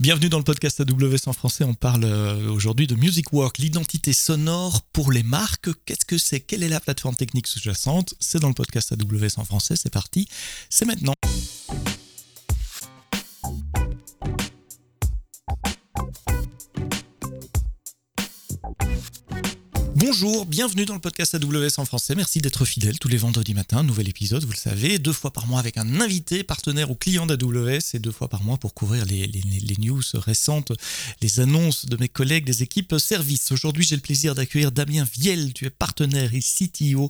Bienvenue dans le podcast AWS en français. On parle euh, aujourd'hui de Music Work, l'identité sonore pour les marques. Qu'est-ce que c'est? Quelle est la plateforme technique sous-jacente? C'est dans le podcast AWS en français. C'est parti. C'est maintenant. Bonjour, bienvenue dans le podcast AWS en français. Merci d'être fidèle tous les vendredis matins. Nouvel épisode, vous le savez, deux fois par mois avec un invité, partenaire ou client d'AWS et deux fois par mois pour couvrir les, news récentes, les annonces de mes collègues des équipes service. Aujourd'hui, j'ai le plaisir d'accueillir Damien Viel. Tu es partenaire et CTO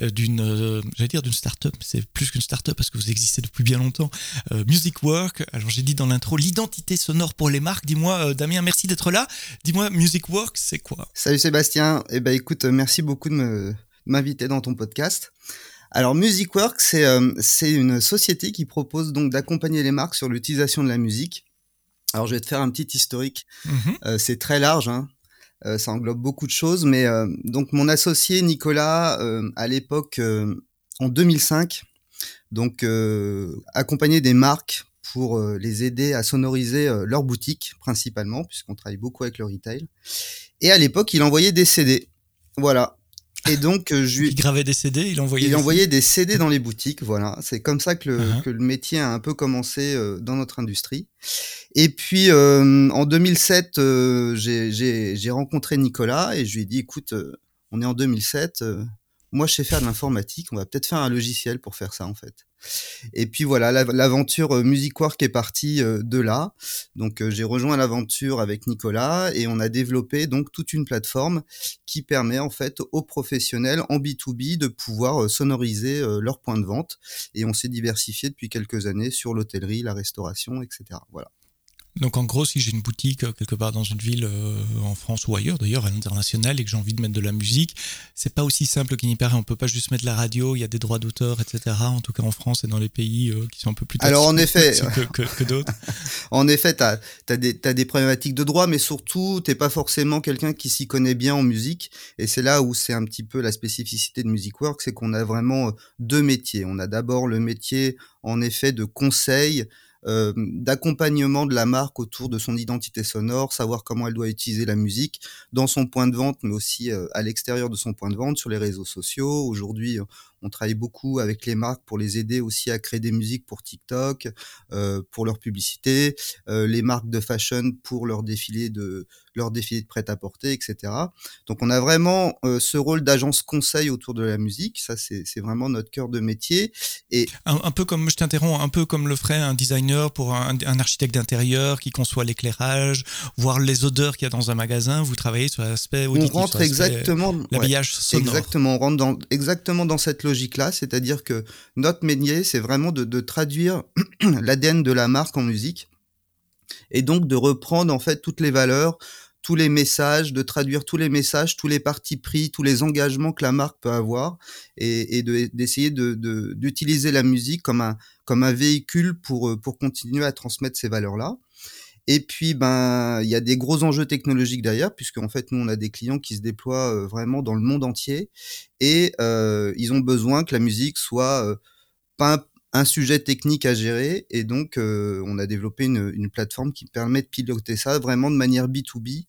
euh, d'une, euh, dire d'une startup. C'est plus qu'une startup parce que vous existez depuis bien longtemps. Euh, Music Work. Alors, j'ai dit dans l'intro l'identité sonore pour les marques. Dis-moi, Damien, merci d'être là. Dis-moi, Music Work, c'est quoi? Salut Sébastien. Eh ben, écoute, euh, merci beaucoup de m'inviter dans ton podcast. Alors MusicWorks, c'est euh, c'est une société qui propose donc d'accompagner les marques sur l'utilisation de la musique. Alors je vais te faire un petit historique. Mhm. Euh, c'est très large, hein. ça englobe beaucoup de choses, mais donc mon associé Nicolas, à l'époque, en 2005, donc accompagnait des marques pour les aider à sonoriser leur boutique principalement, puisqu'on travaille beaucoup avec le retail. Et à l'époque, il envoyait des CD. Voilà. Et donc, euh, je Il gravait des CD, il envoyait. Il des envoyait CD. des CD dans les boutiques, voilà. C'est comme ça que le, uh-huh. que le, métier a un peu commencé euh, dans notre industrie. Et puis, euh, en 2007, euh, j'ai rencontré Nicolas et je lui ai dit, écoute, on est en 2007, moi je sais faire de l'informatique, on va peut-être faire un logiciel pour faire ça en fait. Et puis voilà, l'aventure euh, Music Work est partie euh, de là. Donc euh, j'ai rejoint l'aventure avec Nicolas et on a développé donc toute une plateforme qui permet en fait aux professionnels en B2B de pouvoir sonoriser leurs points de vente. Et on s'est diversifié depuis quelques années sur l'hôtellerie, la restauration, etc. Voilà. Donc en gros, si j'ai une boutique euh, quelque part dans une ville euh, en France ou ailleurs, d'ailleurs à l'international, et que j'ai envie de mettre de la musique, c'est pas aussi simple qu'il n'y paraît. On peut pas juste mettre la radio, il y a des droits d'auteur, etc. En tout cas en France et dans les pays euh, qui sont un peu plus alors en effet que, que, d'autres. en effet, tu as, as, des problématiques de droit, mais surtout t'es pas forcément quelqu'un qui s'y connaît bien en musique. Et c'est là où c'est un petit peu la spécificité de Music Work, c'est qu'on a vraiment deux métiers. On a d'abord le métier en effet de conseil euh, d'accompagnement de la marque autour de son identité sonore, savoir comment elle doit utiliser la musique dans son point de vente, mais aussi euh, à l'extérieur de son point de vente, sur les réseaux sociaux. Aujourd'hui, on travaille beaucoup avec les marques pour les aider aussi à créer des musiques pour TikTok, euh, pour leur publicité, euh, les marques de fashion pour leur défilé de leur défilé de prêt-à-porter, etc. Donc on a vraiment euh, ce rôle d'agence conseil autour de la musique. Ça c'est vraiment notre cœur de métier. Et un, peu comme je t'interromps, un peu comme le ferait un designer pour un, architecte d'intérieur qui conçoit l'éclairage, voir les odeurs qu'il y a dans un magasin. Vous travaillez sur l'aspect on rentre exactement l'habillage sonore. Exactement, on rentre dans, exactement dans cette logique-là, c'est-à-dire que notre métier, c'est vraiment de, traduire l'ADN de la marque en musique et donc de reprendre en fait toutes les valeurs, tous les messages, de traduire tous les messages, tous les partis pris, tous les engagements que la marque peut avoir et, d'essayer d'utiliser la musique comme un, comme un véhicule pour, pour continuer à transmettre ces valeurs-là. Et puis, ben, il y a des gros enjeux technologiques derrière, puisque en fait, nous, on a des clients qui se déploient euh, vraiment dans le monde entier, et euh, ils ont besoin que la musique soit euh, un, sujet technique à gérer, et donc on a développé une, plateforme qui permet de piloter ça vraiment de manière B2B.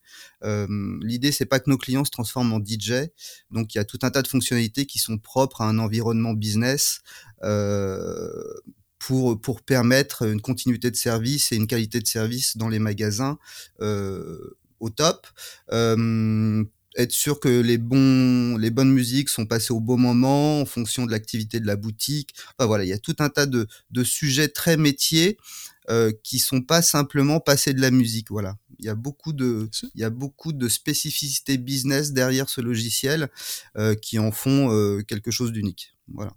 L'idée, c'est pas que nos clients se transforment en DJ, donc il y a tout un tas de fonctionnalités qui sont propres à un environnement business pour, pour permettre une continuité de service et une qualité de service dans les magasins euh, au top. Être sûr que les bons, les bonnes musiques sont passées au bon moment en fonction de l'activité de la boutique. Enfin voilà, il y a tout un tas de, de sujets très métiers euh, qui sont pas simplement passer de la musique. Voilà, il y a beaucoup de, il y a beaucoup de spécificités business derrière ce logiciel euh, qui en font euh, quelque chose d'unique. Voilà.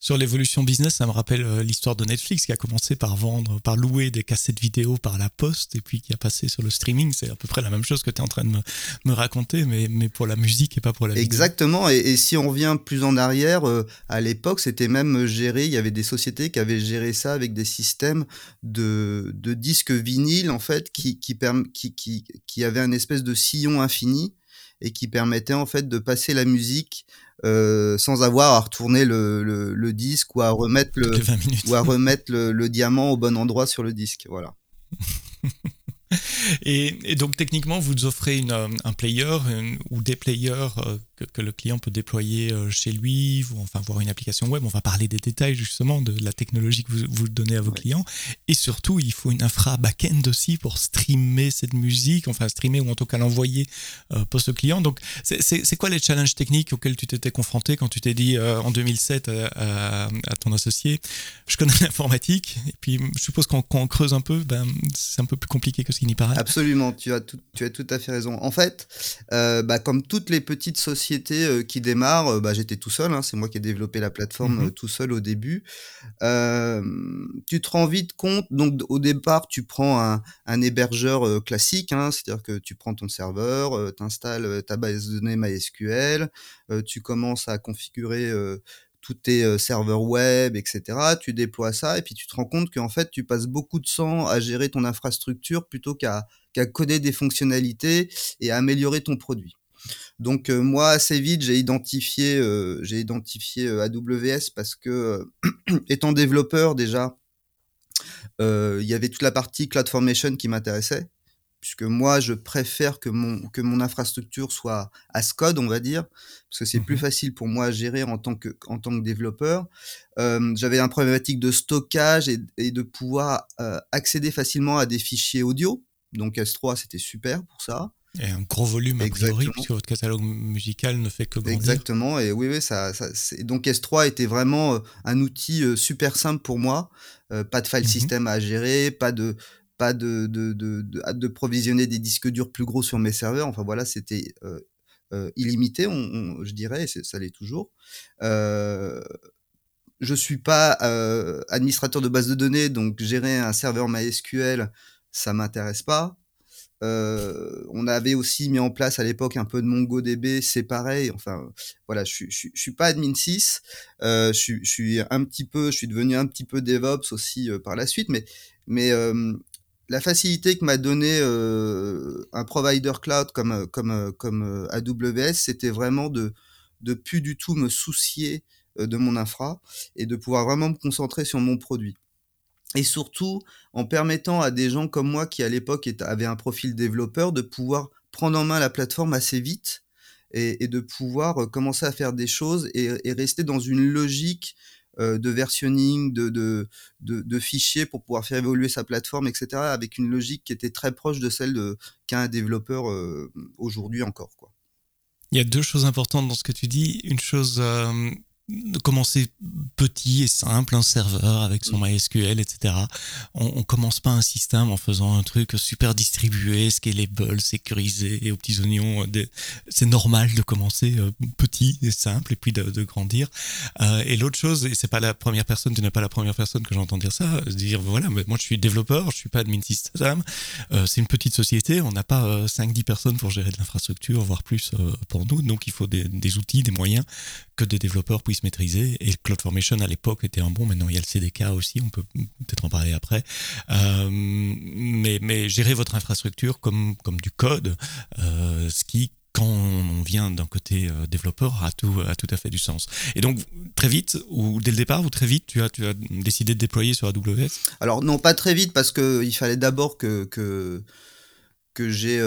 Sur l'évolution business, ça me rappelle euh, l'histoire de Netflix qui a commencé par vendre, par louer des cassettes vidéo par la poste et puis qui a passé sur le streaming. C'est à peu près la même chose que tu es en train de me, raconter, mais, mais pour la musique et pas pour la Exactement. Et, et, si on revient plus en arrière, euh, à l'époque, c'était même géré, il y avait des sociétés qui avaient géré ça avec des systèmes de, de disques vinyles, en fait, qui, qui, qui, qui, qui avaient un espèce de sillon infini et qui permettait en fait de passer la musique euh, sans avoir à retourner le, le, disque ou à remettre le ou à remettre le, diamant au bon endroit sur le disque. Voilà. Et, donc techniquement, vous offrez une, un player ou des players que, le client peut déployer chez lui, ou enfin voir une application web. On va parler des détails justement de la technologie que vous, vous donnez à vos clients. Et surtout, il faut une infra back-end aussi pour streamer cette musique, enfin streamer ou en tout cas l'envoyer pour ce client. Donc c'est quoi les challenges techniques auxquels tu t'étais confronté quand tu t'es dit en 2007 à, à, ton associé, je connais l'informatique, et puis je suppose qu'on creuse un peu, ben, c'est un peu plus compliqué que ce qui n'y paraît. Absolument, tu as tout, tu as tout à fait raison. En fait, euh, bah, comme toutes les petites sociétés euh, qui démarrent, euh, bah, j'étais tout seul, hein, c'est moi qui ai développé la plateforme mhm. tout seul au début. tu te rends vite compte, donc au départ, tu prends un, un hébergeur classique, hein, c'est-à-dire que tu prends ton serveur, tu installes ta base de données MySQL, tu commences à configurer tous tes serveurs web, etc. Tu déploies ça et puis tu te rends compte qu'en fait, tu passes beaucoup de temps à gérer ton infrastructure plutôt qu'à coder des fonctionnalités et à améliorer ton produit. Donc moi assez vite j'ai identifié j'ai identifié AWS parce que étant développeur déjà il y avait toute la partie CloudFormation qui m'intéressait puisque moi, je préfère que mon, que mon infrastructure soit as code, on va dire, parce que c'est plus mmh facile pour moi à gérer en tant que, en tant que développeur. Euh, J'avais un problématique de stockage et, et de pouvoir euh, accéder facilement à des fichiers audio. Donc S3, c'était super pour ça. Et un gros volume a priori, puisque votre catalogue musical ne fait que grandir. Exactement, et oui, oui, ça, ça donc S3 était vraiment euh, un outil euh, super simple pour moi. pas de file mmh system à gérer, pas de, pas de, de, de, de, provisionner des disques durs plus gros sur mes serveurs. Enfin voilà, c'était euh, euh, illimité, on, je dirais, et ça l'est toujours. Euh, je suis pas euh, administrateur de base de données, donc gérer un serveur MySQL, ça m'intéresse pas. Euh, on avait aussi mis en place à l'époque un peu de MongoDB, c'est pareil. Enfin, voilà, je, je, je, suis pas admin 6, euh, je, je, suis un petit peu, je suis devenu un petit peu DevOps aussi par la suite, mais mais la facilité que m'a donné euh, un provider cloud comme comme comme AWS, c'était vraiment de de plus du tout me soucier euh, de mon infra et de pouvoir vraiment me concentrer sur mon produit. Et surtout en permettant à des gens comme moi qui à l'époque avaient un profil développeur de pouvoir prendre en main la plateforme assez vite et, de pouvoir euh, commencer à faire des choses et, rester dans une logique euh, de versionning, de, fichiers pour pouvoir faire évoluer sa plateforme, etc., avec une logique qui était très proche de celle qu'a un développeur euh, aujourd'hui encore. Quoi. Il y a deux choses importantes dans ce que tu dis. Une chose commencer petit et simple, un serveur avec son. MySQL, etc. On, on commence pas un système en faisant un truc super distribué, scalable, sécurisé et aux petits oignons. Euh, c'est normal de commencer euh, petit et simple et puis de, de grandir. Euh, et l'autre chose, et c'est pas la première personne, tu n'es pas la première personne que j'entends dire ça, dire voilà, mais moi je suis développeur, je suis pas admin system, euh, c'est une petite société, on n'a pas 5-10 personnes pour gérer de l'infrastructure, voire plus pour nous, donc il faut des, des outils, des moyens que des développeurs puissent maîtriser. Et CloudFormation à l'époque était un bon. Maintenant, il y a le CDK aussi. On peut peut-être en parler après. Euh, mais, mais gérer votre infrastructure comme, comme du code, euh, ce qui quand on vient d'un côté euh, développeur, a tout, a tout à fait du sens. Et donc, très vite, ou dès le départ, ou très vite, tu as, tu as décidé de déployer sur AWS Alors, non, pas très vite, parce qu'il fallait d'abord que, que, que j'ai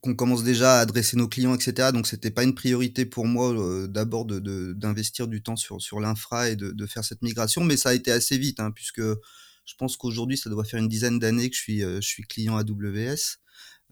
qu'on commence déjà à adresser nos clients, etc. Donc c'était pas une priorité pour moi euh, d'abord d'investir de, du temps sur, sur l'infra et de, de, faire cette migration, mais ça a été assez vite, hein, puisque je pense qu'aujourd'hui ça doit faire une dizaine d'années que je suis, euh, je suis client AWS.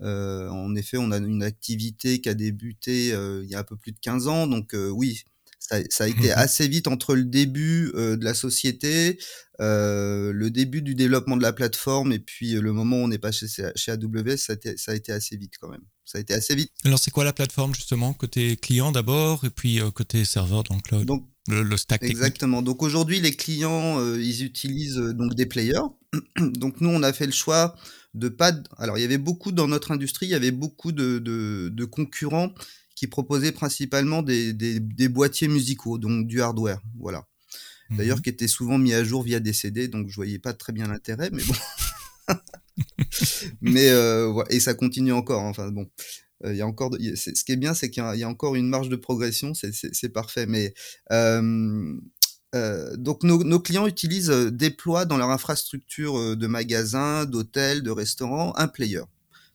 Euh, en effet, on a une activité qui a débuté euh, il y a un peu plus de 15 ans, donc oui, ça, ça, a été mmh assez vite entre le début de la société, euh, le début du développement de la plateforme et puis le moment où on est passé chez, chez AWS, ça a, été, ça a, été, assez vite quand même. Ça a été assez vite. Alors c'est quoi la plateforme justement Côté client d'abord et puis euh, côté serveur dans le cloud donc, le, le stack Exactement. Donc aujourd'hui les clients ils utilisent donc des players. donc nous on a fait le choix de pas... Alors il y avait beaucoup dans notre industrie, il y avait beaucoup de, de, de concurrents qui proposait principalement des, des, des, boîtiers musicaux, donc du hardware, voilà. D'ailleurs, mmh qui était souvent mis à jour via des CD, donc je voyais pas très bien l'intérêt, mais bon. mais euh, et ça continue encore. Hein, enfin bon, euh, il y a encore. ce qui est bien, c'est qu'il y, y, a encore une marge de progression. C'est parfait. Mais euh, donc nos, clients utilisent, déploient dans leur infrastructure de magasins, d'hôtels, de restaurants, un player.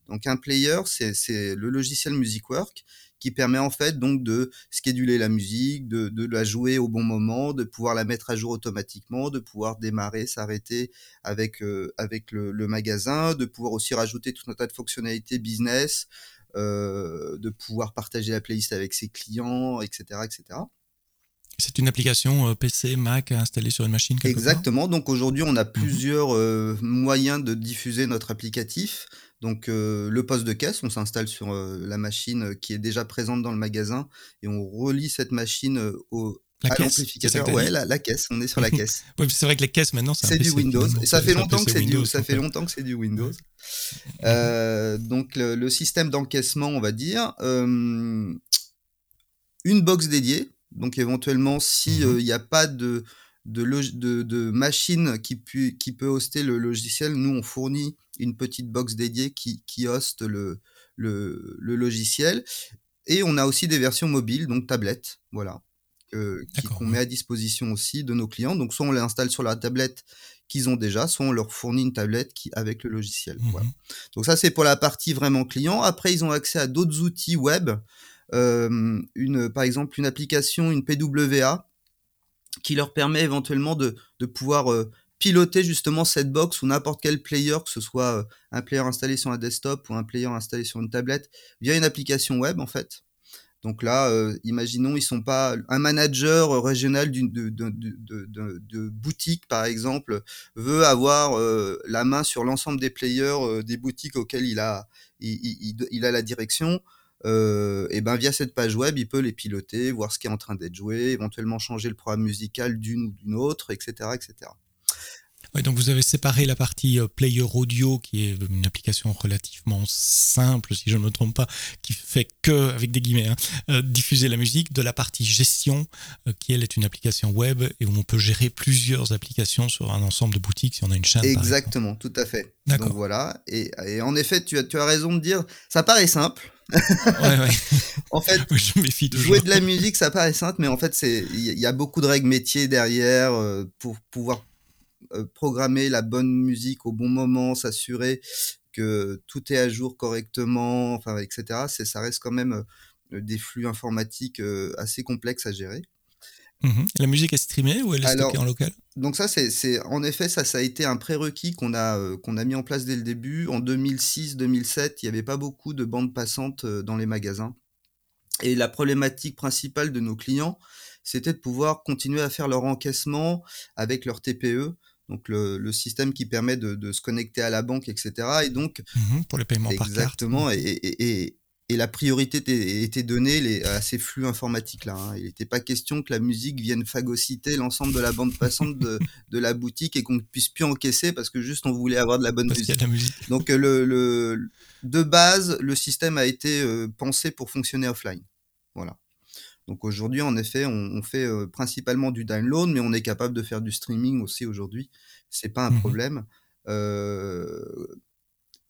Donc un player, c'est le logiciel MusicWork qui permet en fait donc de scheduler la musique, de, la jouer au bon moment, de pouvoir la mettre à jour automatiquement, de pouvoir démarrer, s'arrêter avec euh, le, magasin, de pouvoir aussi rajouter tout un tas de fonctionnalités business, euh, de pouvoir partager la playlist avec ses clients, etc., etc. C'est une application euh, PC, Mac installée sur une machine Exactement. Donc aujourd'hui, on a mhm. plusieurs moyens de diffuser notre applicatif. Donc le poste de caisse, on s'installe sur la machine qui est déjà présente dans le magasin et on relie cette machine au, à l'amplificateur. Ouais, la, caisse, on est sur la caisse. oui, c'est vrai que les caisses maintenant, c'est du Windows. Et ça fait longtemps que c'est du, ça fait longtemps que c'est du Windows. Euh, donc le, système d'encaissement, on va dire, une box dédiée. Donc éventuellement, si mmh il n'y a pas de de, de, machine qui, qui peut hoster le logiciel, nous on fournit une petite box dédiée qui, qui hoste le, le, logiciel. Et on a aussi des versions mobiles, donc tablettes, voilà, qu'on met à disposition aussi de nos clients. Donc soit on les installe sur la tablette qu'ils ont déjà, soit on leur fournit une tablette qui, avec le logiciel. Voilà. Mmh donc ça c'est pour la partie vraiment client. Après ils ont accès à d'autres outils web, euh, une, par exemple une application, une PWA, qui leur permet éventuellement de, de pouvoir euh, piloter justement cette box ou n'importe quel player, que ce soit euh, un player installé sur un desktop ou un player installé sur une tablette, via une application web en fait. Donc là, euh, imaginons, ils sont pas un manager régional de, de, de, boutique par exemple veut avoir la main sur l'ensemble des players des boutiques auxquelles il a il, il a la direction euh, et ben via cette page web, il peut les piloter, voir ce qui est en train d'être joué, éventuellement changer le programme musical d'une ou d'une autre, etc., etc. Donc vous avez séparé la partie euh, player audio, qui est une application relativement simple, si je ne me trompe pas, qui fait que, avec des guillemets, hein, euh, diffuser la musique, de la partie gestion, qui elle est une application web et où on peut gérer plusieurs applications sur un ensemble de boutiques si on a une chaîne. Exactement, tout à fait. Donc voilà. Et, et, en effet, tu as, tu as raison de dire, ça paraît simple en fait, jouer de la musique, ça paraît simple, mais en fait, c'est il y a beaucoup de règles métiers derrière euh, pour pouvoir euh, programmer la bonne musique au bon moment, s'assurer que tout est à jour correctement, enfin, etc. C'est, ça reste quand même euh, des flux informatiques assez complexes à gérer. Mmh la musique est streamée ou elle est stockée en local? Donc ça, c'est en effet, ça, ça a été un prérequis qu'on a, euh, qu'on a mis en place dès le début. En 2006-2007, il n'y avait pas beaucoup de bandes passantes euh, dans les magasins. Et la problématique principale de nos clients, c'était de pouvoir continuer à faire leur encaissement avec leur TPE, donc le, système qui permet de, se connecter à la banque, etc. Et donc mmh pour les paiements par carte. Exactement. Et, et la priorité était donnée à ces flux informatiques-là. Hein. Il n'était pas question que la musique vienne phagocyter l'ensemble de la bande passante de, la boutique et qu'on ne puisse plus encaisser parce que juste on voulait avoir de la bonne musique. Donc euh, le, de base, le système a été euh, pensé pour fonctionner offline. Voilà. Donc aujourd'hui, en effet, on, fait euh, principalement du download, mais on est capable de faire du streaming aussi aujourd'hui. C'est pas un mmh problème.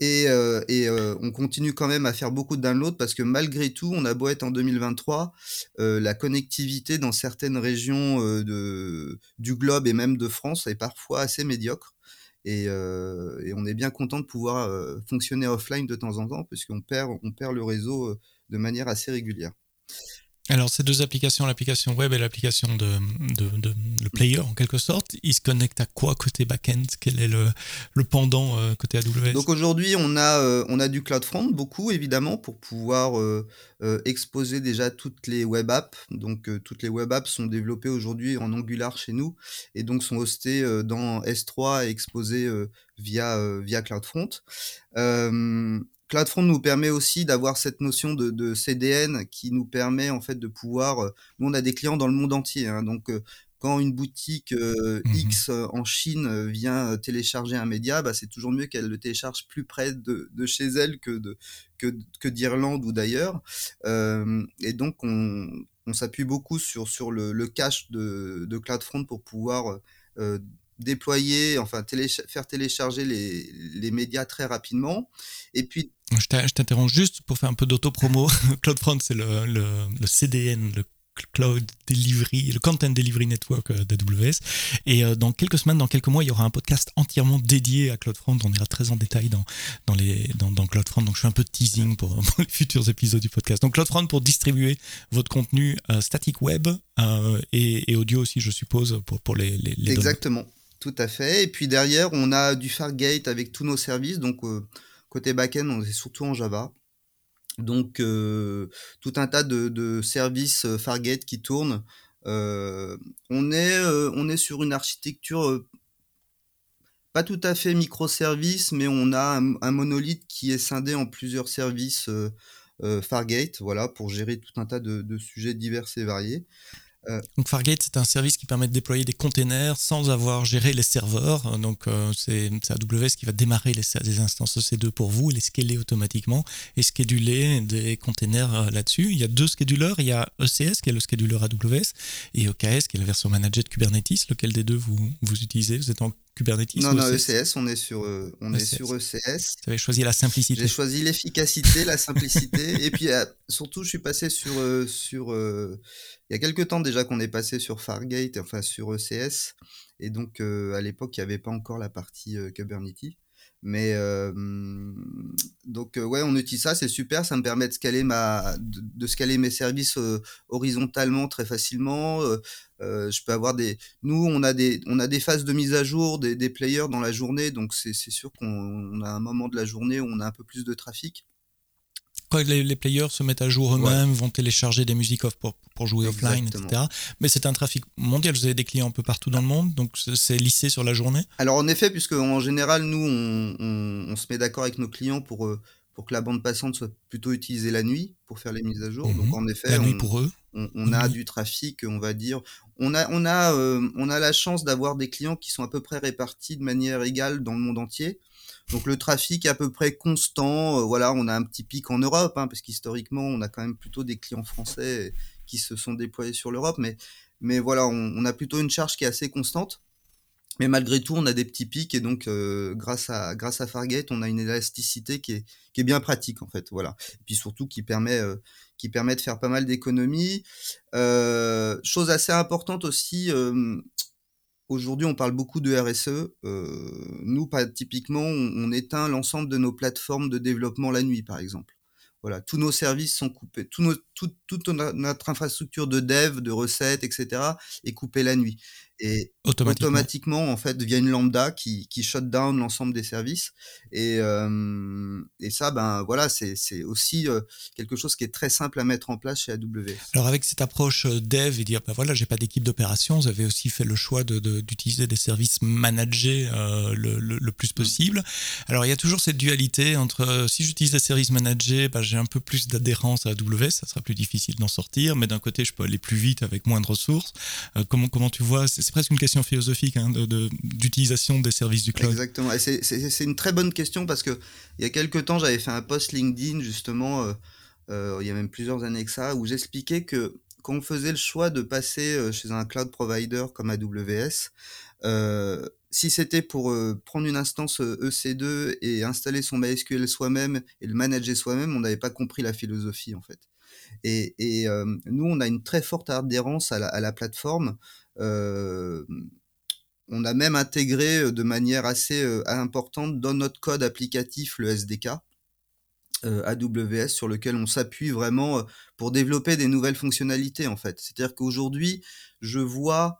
Et, euh, euh, on continue quand même à faire beaucoup de downloads parce que malgré tout, on a beau être en 2023, euh, la connectivité dans certaines régions du globe et même de France est parfois assez médiocre. Et, et on est bien content de pouvoir fonctionner offline de temps en temps puisqu'on perd, on perd le réseau de manière assez régulière. Alors, ces deux applications, l'application web et l'application de, le player en quelque sorte, ils se connectent à quoi côté back-end? Quel est le, le pendant euh, côté AWS Donc aujourd'hui, on, a, euh, on a du CloudFront, beaucoup évidemment, pour pouvoir euh, exposer déjà toutes les web apps. Donc toutes les web apps sont développées aujourd'hui en Angular chez nous et donc sont hostées dans S3 et exposées via, via CloudFront. CloudFront nous permet aussi d'avoir cette notion de, CDN qui nous permet en fait de pouvoir. Euh, nous, on a des clients dans le monde entier, hein, donc euh, quand une boutique euh, mmh X en Chine vient télécharger un média, bah, c'est toujours mieux qu'elle le télécharge plus près de, chez elle que de que, d'Irlande ou d'ailleurs. et donc on, s'appuie beaucoup sur sur le, cache de, de CloudFront pour pouvoir déployer, enfin faire télécharger les, les, médias très rapidement. Et puis je t'interromps juste pour faire un peu d'auto-promo. CloudFront, c'est le, le, CDN, le Cloud Delivery, le Content Delivery Network d'AWS. Et dans quelques semaines, dans quelques mois, il y aura un podcast entièrement dédié à CloudFront. On ira très en détail dans, dans, les, dans, dans CloudFront. Donc je fais un peu de teasing pour, les futurs épisodes du podcast. Donc CloudFront pour distribuer votre contenu statique web et, audio aussi, je suppose, pour, pour les, les, Exactement. Tout à fait. Et puis derrière, on a du Fargate avec tous nos services. Donc, côté backend, on est surtout en Java. Donc, tout un tas de, services Fargate qui tournent. on, est, sur une architecture pas tout à fait microservice, mais on a un, monolithe qui est scindé en plusieurs services Fargate, voilà, pour gérer tout un tas de sujets divers et variés. Euh, donc Fargate, c'est un service qui permet de déployer des containers sans avoir géré les serveurs. Donc euh, c'est AWS qui va démarrer les, instances EC2 pour vous, les scaler automatiquement et scheduler des containers euh, là-dessus. Il y a deux schedulers. Il y a ECS qui est le scheduler AWS et EKS qui est la version managée de Kubernetes. Lequel des deux vous, vous utilisez? Vous êtes en Kubernetes Non, non, ECS, on est sur, on Est sur ECS. Vous avez choisi la simplicité. J'ai choisi l'efficacité, la simplicité. et puis surtout, je suis passé sur, sur il y a quelques temps déjà qu'on est passé sur Fargate, enfin sur ECS, et donc euh, à l'époque il n'y avait pas encore la partie euh, Kubernetes. Mais euh, donc ouais, on utilise ça, c'est super, ça me permet de scaler mes services horizontalement très facilement. je peux avoir des, nous on a des, on a des phases de mise à jour des, des players dans la journée, donc c'est sûr qu'on a un moment de la journée où on a un peu plus de trafic quand les, players se mettent à jour eux-mêmes, vont télécharger des musiques off pour, pour jouer offline, etc. Mais c'est un trafic mondial, vous avez des clients un peu partout dans le monde, donc c'est lissé sur la journée Alors en effet, puisque en général, nous, on, se met d'accord avec nos clients pour, euh, pour que la bande passante soit plutôt utilisée la nuit pour faire les mises à jour. Donc mhm. en effet, la nuit pour eux. On, a mhm. du trafic, on va dire. On a, on a, euh, on a la chance d'avoir des clients qui sont à peu près répartis de manière égale dans le monde entier. Donc le trafic est à peu près constant. Euh, voilà, on a un petit pic en Europe, hein, parce qu'historiquement, on a quand même plutôt des clients français qui se sont déployés sur l'Europe. Mais, mais voilà, on, a plutôt une charge qui est assez constante. Mais malgré tout, on a des petits pics et donc euh, grâce à grâce à Fargate, on a une élasticité qui est, qui est bien pratique en fait, voilà. Et puis surtout qui permet euh, qui permet de faire pas mal d'économies. chose assez importante aussi, Aujourd'hui, on parle beaucoup de RSE. Euh, nous, typiquement, on, éteint l'ensemble de nos plateformes de développement la nuit, par exemple. Voilà, tous nos services sont coupés, tout toute notre infrastructure de dev, de recettes, etc. est coupée la nuit. Et automatiquement, en fait, via une lambda qui, qui shut down l'ensemble des services. Et, et ça, ben voilà, c'est aussi quelque chose qui est très simple à mettre en place chez AWS. Alors avec cette approche dev et dire, ben voilà, j'ai pas d'équipe d'opération, vous avez aussi fait le choix d'utiliser de, des services managés le, le, plus mmh. possible. Alors il y a toujours cette dualité entre si j'utilise des services managés, ben, j'ai un peu plus d'adhérence à AWS, ça sera plus difficile d'en sortir, mais d'un côté, je peux aller plus vite avec moins de ressources. comment, comment tu vois c'est presque une question philosophique hein, d'utilisation des services du cloud. Exactement. C'est une très bonne question parce que il y a quelques temps, j'avais fait un post LinkedIn justement, euh, euh, il y a même plusieurs années que ça, où j'expliquais que quand on faisait le choix de passer euh, chez un cloud provider comme AWS, si c'était pour prendre une instance EC2 e et installer son MySQL soi-même et le manager soi-même, on n'avait pas compris la philosophie en fait. Et, nous, on a une très forte adhérence à la plateforme. Euh, on a même intégré euh, de manière assez euh, importante dans notre code applicatif le SDK. AWS sur lequel on s'appuie vraiment pour développer des nouvelles fonctionnalités en fait. C'est-à-dire qu'aujourd'hui, je vois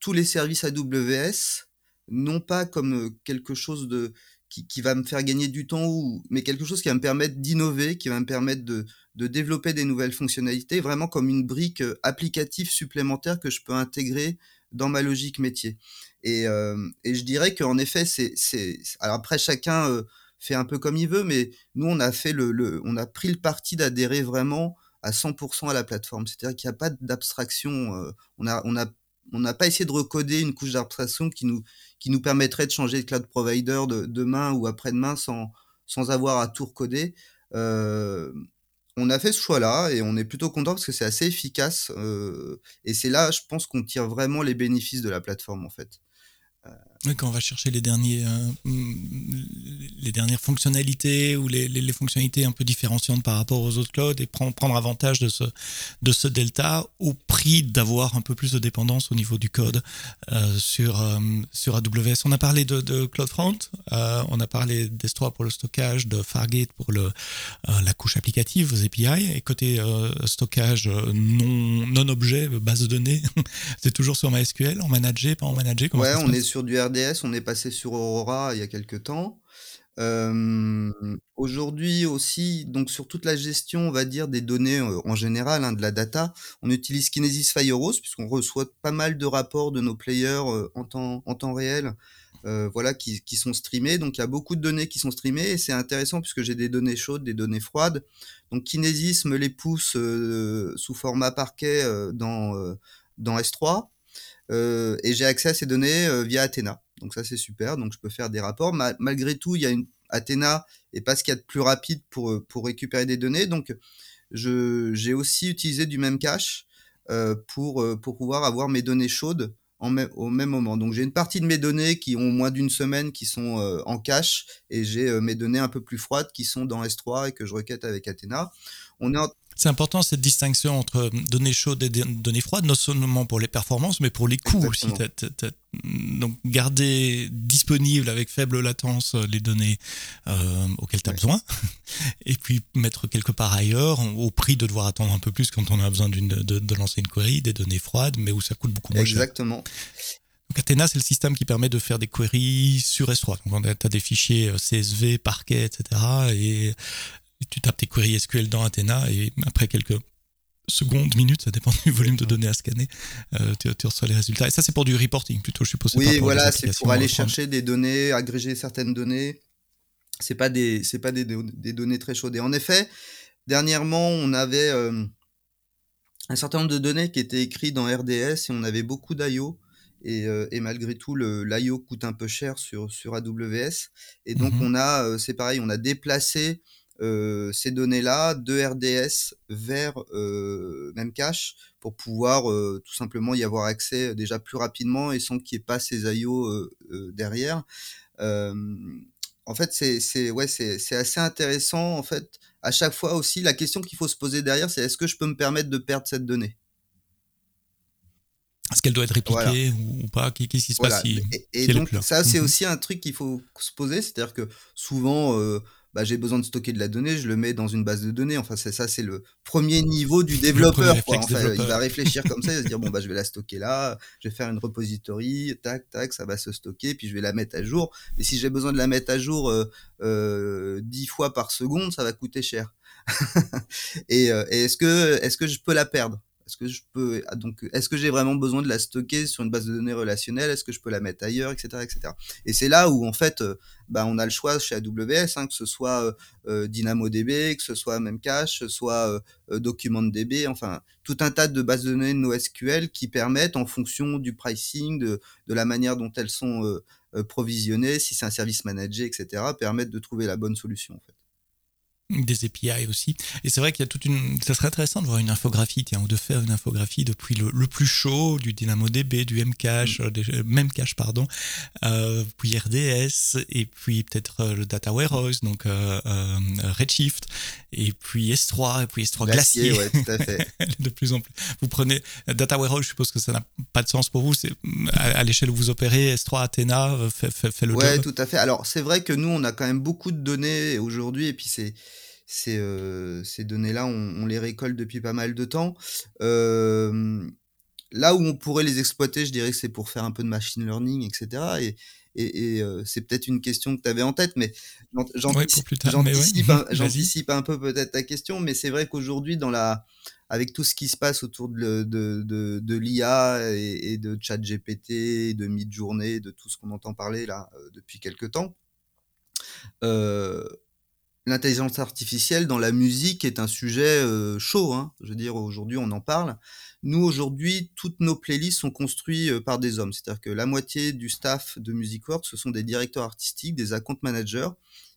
tous les services AWS non pas comme quelque chose de qui, va me faire gagner du temps, ou, mais quelque chose qui va me permettre d'innover, qui va me permettre de, de, développer des nouvelles fonctionnalités, vraiment comme une brique euh, applicative supplémentaire que je peux intégrer dans ma logique métier. Et, euh, et je dirais qu'en effet, c'est, c'est, alors après chacun euh, fait un peu comme il veut, mais nous on a fait le, le on a pris le parti d'adhérer vraiment à 100% à la plateforme. C'est-à-dire qu'il n'y a pas d'abstraction. on a, on a on n'a pas essayé de recoder une couche d'abstraction qui nous, permettrait de changer de cloud provider de, demain ou après-demain sans, avoir à tout recoder. Euh, on a fait ce choix-là et on est plutôt content parce que c'est assez efficace. Euh, et c'est là, je pense qu'on tire vraiment les bénéfices de la plateforme en fait. Oui, quand on va chercher les derniers, euh, mm, dernières fonctionnalités ou les, les, fonctionnalités un peu différenciantes par rapport aux autres clouds et prendre, prendre avantage de ce, de ce delta au prix d'avoir un peu plus de dépendance au niveau du code euh, sur, euh, sur AWS. On a parlé de, de CloudFront, on a parlé d'S3 pour le stockage, de Fargate pour le, la couche applicative, vos API, et côté stockage non, non objet, base de données, c'est toujours sur MySQL, en managé, pas en managé Ouais, on est sur du On est passé sur Aurora il y a quelques temps. Euh, aujourd'hui aussi, donc sur toute la gestion, on va dire, des données euh, en général, hein, de la data, on utilise Kinesis Firehose puisqu'on reçoit pas mal de rapports de nos players euh, en, temps, en temps réel, voilà, qui, qui, sont streamés. Donc il y a beaucoup de données qui sont streamées et c'est intéressant puisque j'ai des données chaudes, des données froides. Donc Kinesis me les pousse sous format parquet dans, dans S3 et j'ai accès à ces données via Athena. Donc ça c'est super, donc je peux faire des rapports. malgré tout, il y a une Athena et pas ce qu'il y a de plus rapide pour, euh, pour récupérer des données. Donc j'ai aussi utilisé du même cache euh, pour, euh, pour pouvoir avoir mes données chaudes au même moment. Donc j'ai une partie de mes données qui ont moins d'une semaine qui sont en cache et j'ai mes données un peu plus froides qui sont dans S3 et que je requête avec Athena. C'est important cette distinction entre données chaudes et données froides, non seulement pour les performances, mais pour les coûts aussi. donc garder disponible avec faible latence les données euh, auxquelles tu as besoin, et puis mettre quelque part ailleurs au prix de devoir attendre un peu plus quand on a besoin de, de, lancer une query, des données froides, mais où ça coûte beaucoup moins Exactement. cher. Exactement. Donc Athena, c'est le système qui permet de faire des queries sur S3. Donc tu as des fichiers euh, CSV, parquet, etc. Et tu tapes tes queries SQL dans Athena et après quelques secondes, minutes, ça dépend du volume de données à scanner, euh, tu, reçois les résultats. Et ça, c'est pour du reporting plutôt, je suppose. Oui, voilà, c'est pour aller chercher des données, agréger certaines données. C'est pas des, c'est pas des, des, données très chaudes. Et en effet, dernièrement, on avait euh, un certain nombre de données qui étaient écrites dans RDS et on avait beaucoup d'IO. Et, euh, et, malgré tout, l'IO coûte un peu cher sur, sur AWS. Et donc, mmh on a, c'est pareil, on a déplacé euh, ces données-là de RDS vers euh, Memcache pour pouvoir euh, tout simplement y avoir accès déjà plus rapidement et sans qu'il n'y ait pas ces IO derrière. en fait, c'est ouais, assez intéressant. En fait, à chaque fois aussi, la question qu'il faut se poser derrière, c'est est-ce que je peux me permettre de perdre cette donnée? Est-ce qu'elle doit être répliquée ou pas? Qu'est-ce qui se passe si, Et, donc, ça, c'est mmh aussi un truc qu'il faut se poser. C'est-à-dire que souvent, bah, j'ai besoin de stocker de la donnée, je le mets dans une base de données. Enfin, c'est ça, c'est le premier niveau du développeur. il va réfléchir comme ça, il va se dire bon bah je vais la stocker là, je vais faire une repository, tac tac, ça va se stocker, puis je vais la mettre à jour. Mais si j'ai besoin de la mettre à jour euh, euh, dix fois par seconde, ça va coûter cher. et, euh, et est-ce que est-ce que je peux la perdre? Est-ce que je peux ah, donc est-ce que j'ai vraiment besoin de la stocker sur une base de données relationnelle? Est-ce que je peux la mettre ailleurs, etc., etc. Et c'est là où en fait, euh, bah, on a le choix chez AWS, hein, que ce soit euh, euh, DynamoDB, que ce soit Memcache, que ce soit DocumentDB, enfin tout un tas de bases de données NoSQL qui permettent, en fonction du pricing, de, la manière dont elles sont provisionnées, si c'est un service managé, etc., permettent de trouver la bonne solution des API aussi. Et c'est vrai qu'il y a toute une. Ça serait intéressant de voir une infographie, tiens, ou de faire une infographie depuis le, le plus chaud, du DynamoDB, du Mcache, mm. euh, Memcache, pardon, euh, puis RDS, et puis peut-être euh, le Data Warehouse, donc euh, euh, Redshift, et puis S3, et puis S3 Glacier. Ouais, tout à fait. de plus en plus. Vous prenez Data Warehouse, je suppose que ça n'a pas de sens pour vous. C'est à, l'échelle où vous opérez, S3 Athena fait, fait, fait le ouais, job. Ouais, tout à fait. Alors c'est vrai que nous, on a quand même beaucoup de données aujourd'hui, et puis c'est ces, ces données-là, on, les récolte depuis pas mal de temps. là où on pourrait les exploiter, je dirais que c'est pour faire un peu de machine learning, etc. Et, et, euh, c'est peut-être une question que tu avais en tête, mais j'anticipe un, peu peut-être ta question, mais c'est vrai qu'aujourd'hui, dans la, avec tout ce qui se passe autour de, de, de, de l'IA et, et, de ChatGPT, de Midjourney, de tout ce qu'on entend parler là depuis quelques temps, euh, l'intelligence artificielle dans la musique est un sujet euh, chaud. Hein. Je veux dire, aujourd'hui, on en parle. Nous, aujourd'hui, toutes nos playlists sont construites euh, par des hommes. C'est-à-dire que la moitié du staff de MusicWorks, ce sont des directeurs artistiques, des account managers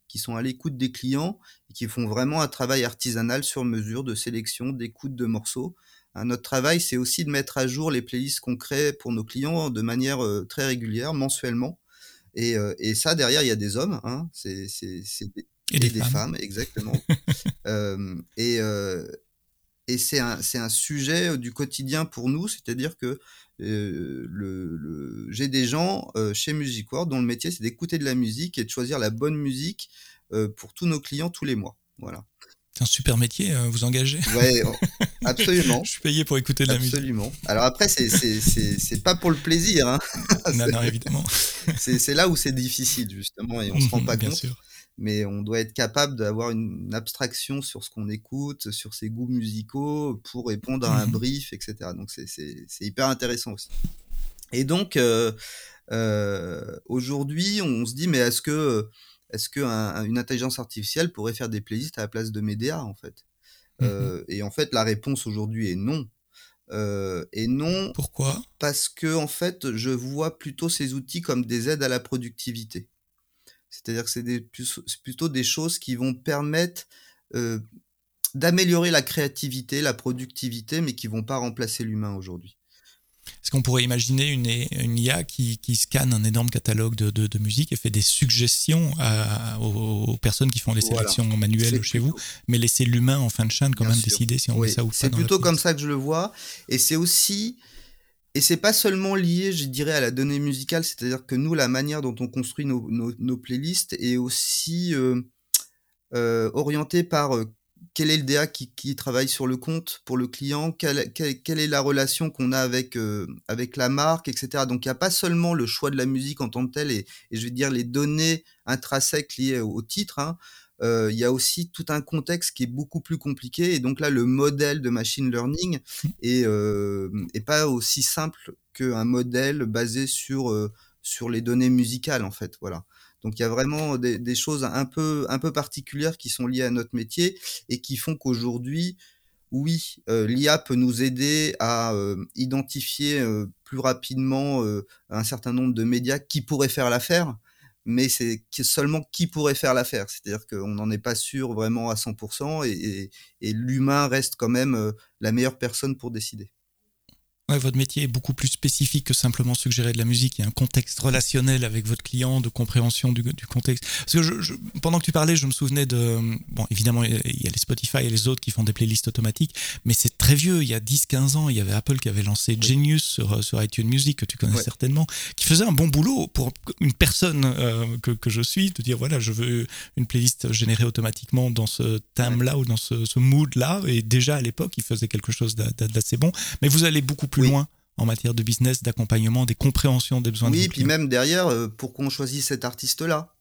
qui sont à l'écoute des clients et qui font vraiment un travail artisanal sur mesure de sélection, d'écoute de morceaux. Hein, notre travail, c'est aussi de mettre à jour les playlists qu'on crée pour nos clients de manière euh, très régulière, mensuellement. Et, ça, derrière, il y a des hommes, hein, c'est des, et, des, femmes. exactement. et et c'est un, un, sujet du quotidien pour nous, c'est-à-dire que le, le, j'ai des gens chez Music World dont le métier c'est d'écouter de la musique et de choisir la bonne musique pour tous nos clients tous les mois. Voilà. C'est un super métier, vous engagez Ouais, absolument. Je suis payé pour écouter de la musique. Absolument. Alors après, c'est pas pour le plaisir. Hein. non, non, évidemment. c'est là où c'est difficile, justement, et on se rend pas Bien compte. Sûr. Mais on doit être capable d'avoir une abstraction sur ce qu'on écoute, sur ses goûts musicaux, pour répondre à un brief, etc. Donc c'est hyper intéressant aussi. Et donc, euh, euh, aujourd'hui, on se dit, mais est-ce que est-ce qu'une un, intelligence artificielle pourrait faire des playlists à la place de Medea, en fait? Mhm. euh, Et en fait, la réponse aujourd'hui est non. Euh, et non Pourquoi? parce que en fait, je vois plutôt ces outils comme des aides à la productivité. C'est-à-dire que c'est des- plutôt des choses qui vont permettre euh, d'améliorer la créativité, la productivité, mais qui vont pas remplacer l'humain aujourd'hui. Est-ce qu'on pourrait imaginer une, une IA qui, qui scanne un énorme catalogue de, de, de musique et fait des suggestions à- aux, aux personnes qui font les Voilà. sélections manuelles chez vous, mais laisser l'humain en fin de chaîne quand Bien même sûr. décider si on Oui, met ça ou pas c'est plutôt comme ça que je le vois. Et c'est aussi, et c'est pas seulement lié, je dirais, à la donnée musicale, c'est-à-dire que nous, la manière dont on construit nos, playlists est aussi euh, euh, orientée par euh, quel est le DA qui, travaille sur le compte pour le client, quelle, est la relation qu'on a avec, avec la marque, etc. Donc il n'y a pas seulement le choix de la musique en tant que tel et, je vais dire les données intrinsèques liées au, au titre. Hein. Euh, il y a aussi tout un contexte qui est beaucoup plus compliqué. Et donc là le modèle de machine learning est, euh, pas aussi simple qu'un modèle basé sur euh, sur les données musicales en fait. Voilà. Donc il y a vraiment des, choses un peu un peu particulières qui sont liées à notre métier et qui font qu'aujourd'hui oui l'IA peut nous aider à identifier plus rapidement un certain nombre de médias qui pourraient faire l'affaire mais c'est seulement qui pourrait faire l'affaire. C'est-à-dire qu'on n'en est pas sûr vraiment à 100% et, l'humain reste quand même euh, la meilleure personne pour décider. Ouais, votre métier est beaucoup plus spécifique que simplement suggérer de la musique. Il y a un contexte relationnel avec votre client, de compréhension du, du contexte. Parce que je, je, pendant que tu parlais, je me souvenais de. Bon, évidemment, il y a les Spotify et les autres qui font des playlists automatiques, mais c'est très vieux. Il y a 10-15 ans, il y avait Apple qui avait lancé oui. Genius sur, sur iTunes Music, que tu connais ouais. certainement, qui faisait un bon boulot pour une personne euh, que, que, je suis, de dire voilà, je veux une playlist générée automatiquement dans ce thème-là ou dans ce, ce mood-là. Et déjà à l'époque, il faisait quelque chose d'assez bon. Mais vous allez beaucoup plus oui. loin en matière de business, d'accompagnement, des compréhensions des besoins oui, de Oui, puis même derrière, euh, pour qu'on choisisse cet artiste-là,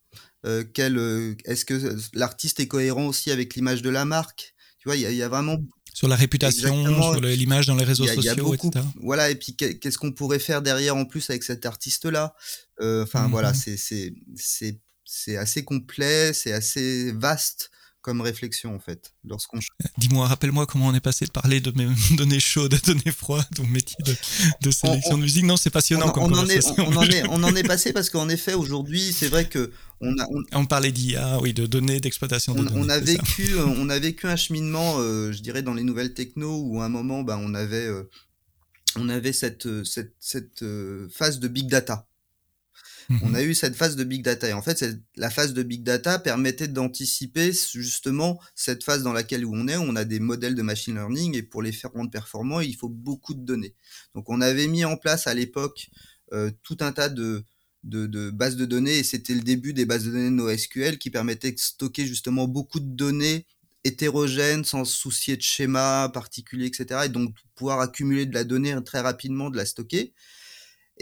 euh, euh, est-ce que l'artiste est cohérent aussi avec l'image de la marque? Tu vois, il y, y, a vraiment sur la réputation, Exactement. sur l'image dans les réseaux a, sociaux, beaucoup, etc. Voilà, et puis qu'est-ce qu'on pourrait faire derrière en plus avec cet artiste-là? Euh, Enfin, mm -hmm. voilà, c'est c'est assez complet, c'est assez vaste comme réflexion en fait. Lorsqu'on dis-moi, rappelle-moi comment on est passé de parler de mes données chaudes à données froides, ton métier de, de sélection on, on, de musique. Non, c'est passionnant on, comme on en est, on, en est, on en est passé parce qu'en effet aujourd'hui, c'est vrai que on a, on, parlait d'IA, oui, de données, d'exploitation de on, données. On a vécu, on a vécu un cheminement, euh, je dirais, dans les nouvelles techno où à un moment, bah, on avait, euh, on avait cette, cette, cette euh, phase de big data. On a eu cette phase de big data et en fait la phase de big data permettait d'anticiper justement cette phase dans laquelle on est, on a des modèles de machine learning et pour les faire rendre performants, il faut beaucoup de données. Donc on avait mis en place à l'époque euh, tout un tas de, bases de données et c'était le début des bases de données NoSQL qui permettaient de stocker justement beaucoup de données hétérogènes sans se soucier de schémas particuliers, etc. Et donc pouvoir accumuler de la donnée très rapidement, de la stocker.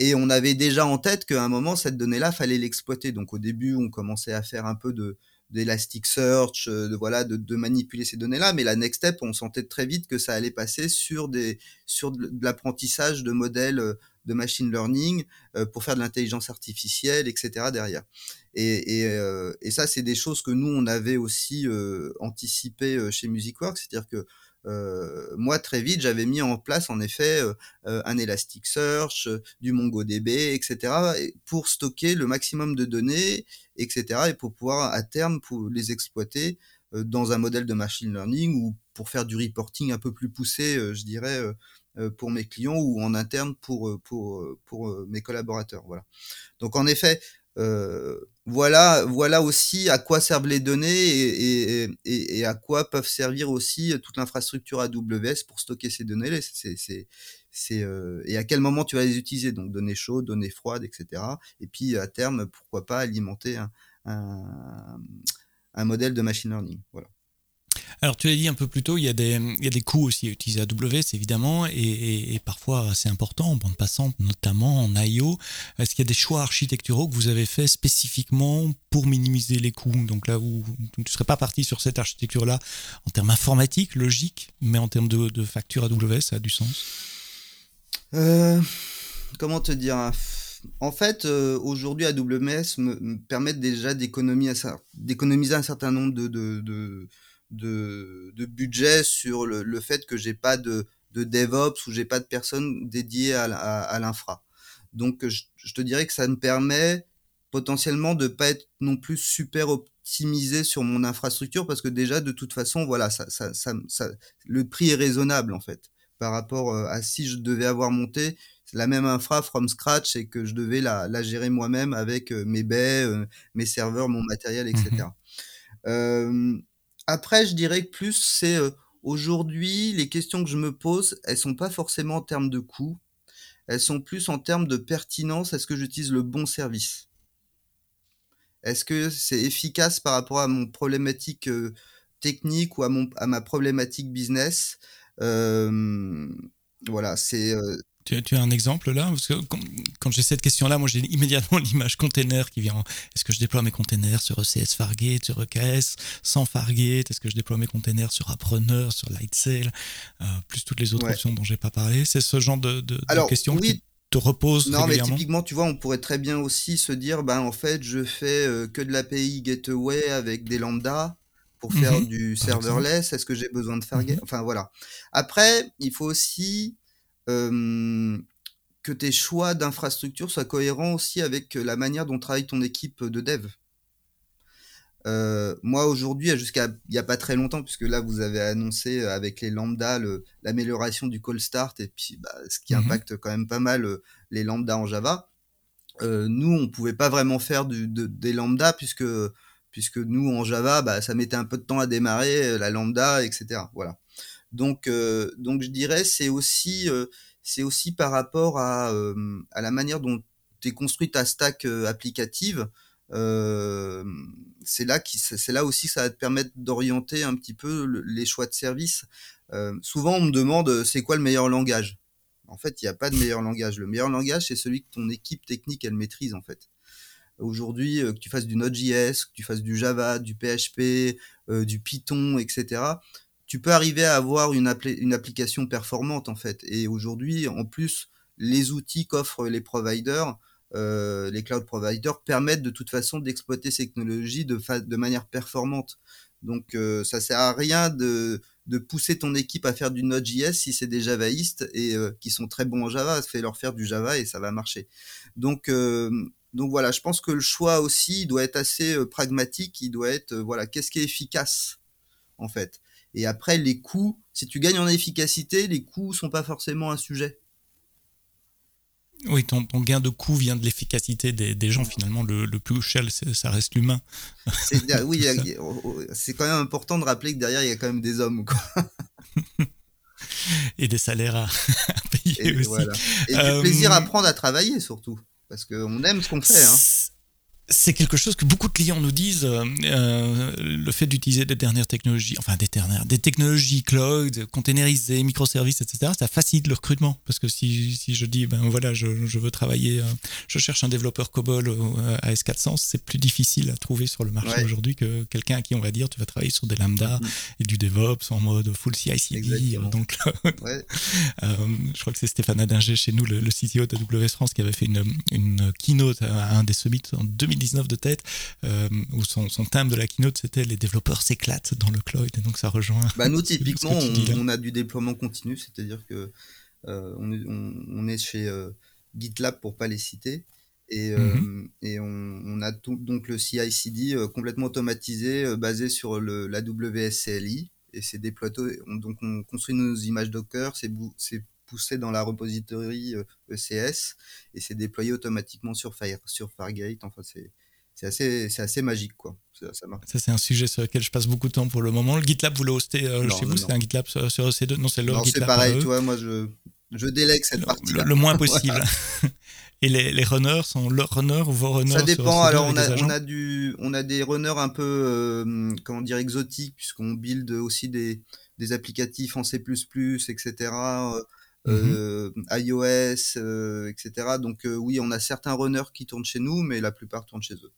Et on avait déjà en tête qu'à un moment, cette donnée-là, fallait l'exploiter. Donc au début, on commençait à faire un peu de d'Elasticsearch, de voilà, de, manipuler ces données-là. Mais la next step, on sentait très vite que ça allait passer sur des sur de, l'apprentissage de modèles de machine learning euh, pour faire de l'intelligence artificielle, etc. derrière. Et, et, euh, ça, c'est des choses que nous, on avait aussi euh, anticipé chez MusicWorks, c'est-à-dire que euh, moi très vite j'avais mis en place en effet euh, un Elasticsearch, euh, du MongoDB, etc. pour stocker le maximum de données, etc. et pour pouvoir à terme les exploiter euh, dans un modèle de machine learning ou pour faire du reporting un peu plus poussé, euh, je dirais, euh, pour mes clients ou en interne pour pour mes collaborateurs. Voilà. Donc en effet. Voilà, voilà aussi à quoi servent les données et, à quoi peuvent servir aussi toute l'infrastructure AWS pour stocker ces données. C'est, et à quel moment tu vas les utiliser? Donc données chaudes, données froides, etc. Et puis à terme, pourquoi pas alimenter un, un, un modèle de machine learning. Voilà. Alors, tu l'as dit un peu plus tôt, il y a des, coûts aussi à utiliser AWS, évidemment, et, parfois assez importants en bande passante, notamment en I.O. Est-ce qu'il y a des choix architecturaux que vous avez fait spécifiquement pour minimiser les coûts? Donc là, où tu ne serais pas parti sur cette architecture-là en termes informatiques, logiques, mais en termes de, de facture AWS, ça a du sens? Euh, Comment te dire en fait, euh, aujourd'hui, AWS me, me permet déjà d'économiser un certain nombre de de, de budget sur le, le fait que j'ai pas de, de DevOps ou j'ai pas de personnes dédiées à, à, l'infra. Donc je, je, te dirais que ça me permet potentiellement de pas être non plus super optimisé sur mon infrastructure parce que déjà de toute façon voilà ça, ça, ça, ça le prix est raisonnable en fait par rapport euh, à si je devais avoir monté la même infra from scratch et que je devais la, la gérer moi-même avec euh, mes baies, euh, mes serveurs, mon matériel, etc. Mmh euh, après, je dirais que plus c'est euh, aujourd'hui, les questions que je me pose, elles sont pas forcément en termes de coût, elles sont plus en termes de pertinence. Est-ce que j'utilise le bon service? Est-ce que c'est efficace par rapport à mon problématique euh, technique ou à, mon, à ma problématique business? Euh, Voilà, c'est tu, as un exemple là? Parce que quand, j'ai cette question-là, moi j'ai immédiatement l'image container qui vient. Est-ce que je déploie mes containers sur ECS Fargate, sur EKS, sans Fargate Est-ce que je déploie mes containers sur Appreneur, sur Lightsail, euh, plus toutes les autres options dont j'ai pas parlé C'est ce genre de, de, questions qui te reposent Non, mais typiquement, tu vois, on pourrait très bien aussi se dire, ben en fait, je fais euh, que de l'API Gateway avec des lambda pour faire mhm. du serverless. Est-ce que j'ai besoin de Fargate? Mhm. Enfin voilà. Après, il faut aussi que tes choix d'infrastructure soient cohérents aussi avec la manière dont travaille ton équipe de dev. Euh, moi aujourd'hui, jusqu'à il n'y a pas très longtemps, puisque là vous avez annoncé avec les lambda l'amélioration du call start et puis bah, ce qui mmh impacte quand même pas mal les lambda en Java. Euh, nous, on pouvait pas vraiment faire du, des lambda puisque puisque nous en Java, bah, ça mettait un peu de temps à démarrer la lambda, etc. Voilà. Donc, euh, donc je dirais c'est aussi euh, c'est aussi par rapport à, euh, à la manière dont tu es construit ta stack applicative. c'est là qui c'est là aussi que ça va te permettre d'orienter un petit peu les choix de service. souvent on me demande c'est quoi le meilleur langage? En fait, il n'y a pas de meilleur langage. Le meilleur langage, c'est celui que ton équipe technique, elle maîtrise, en fait. Aujourd'hui, que tu fasses du Node.js, que tu fasses du Java, du PHP, du Python, etc tu peux arriver à avoir une, application performante en fait. Et aujourd'hui, en plus, les outils qu'offrent les providers, euh, les cloud providers, permettent de toute façon d'exploiter ces technologies de, manière performante. Donc euh, ça sert à rien de, de pousser ton équipe à faire du Node.js si c'est des javaïstes et euh, qui sont très bons en Java, fais leur faire du Java et ça va marcher. Donc euh, donc voilà, je pense que le choix aussi doit être assez euh, pragmatique, il doit être voilà, qu'est-ce qui est efficace en fait. Et après, les coûts, si tu gagnes en efficacité, les coûts sont pas forcément un sujet. Oui, ton, gain de coût vient de l'efficacité des, gens. Finalement, le, plus cher, ça reste l'humain. Oui, oh, oh, c'est quand même important de rappeler que derrière, il y a quand même des hommes. Quoi. Et des salaires à, payer et, aussi. Et du plaisir à euh, prendre à travailler, surtout. Parce qu'on aime ce qu'on fait. Hein c'est quelque chose que beaucoup de clients nous disent. Euh, euh, le fait d'utiliser des dernières technologies, enfin des dernières, des technologies cloud, containerisées, microservices, etc., ça facilite le recrutement. Parce que si, si je dis, ben voilà, je, je veux travailler, euh, je cherche un développeur COBOL à S400, c'est plus difficile à trouver sur le marché aujourd'hui que quelqu'un à qui on va dire, tu vas travailler sur des lambda mm-hmm. et du DevOps en mode full CI/CD. Donc, ouais. je crois que c'est Stéphane Adinger chez nous, le, le CTO de AWS France, qui avait fait une, une keynote à un des summits en 2000 19 de tête, euh, où son, son, thème de la keynote c'était les développeurs s'éclatent dans le cloud, et donc ça rejoint. Bah nous typiquement, on, a du déploiement continu, c'est-à-dire que euh, on, est, on, est, chez euh, GitLab pour pas les citer. Et, mhm. et on, a tout, donc le CI/CD complètement automatisé, basé sur le, la WS CLI, et c'est déployé. donc on construit nos images Docker, c'est poussé dans la repository ECS e et c'est déployé automatiquement sur Fire, sur Fargate. Enfin, c'est c'est assez, c'est assez magique, quoi. Ça, ça, c'est un sujet sur lequel je passe beaucoup de temps pour le moment. Le GitLab, vous le hostez chez vous C'est un GitLab sur, EC2 Non, c'est leur GitLab. c'est pareil, tu vois, moi, je, je délègue cette partie. Le, le, moins possible. Et les, les, runners sont leurs runners ou vos runners Ça dépend. Alors on a, on a, du, on a des runners un peu, euh, comment dire, exotiques puisqu'on build aussi des, des applicatifs en C++, etc. Euh, euh, iOS, euh, etc. Donc oui, on a certains runners qui tournent chez nous, mais la plupart tournent chez eux.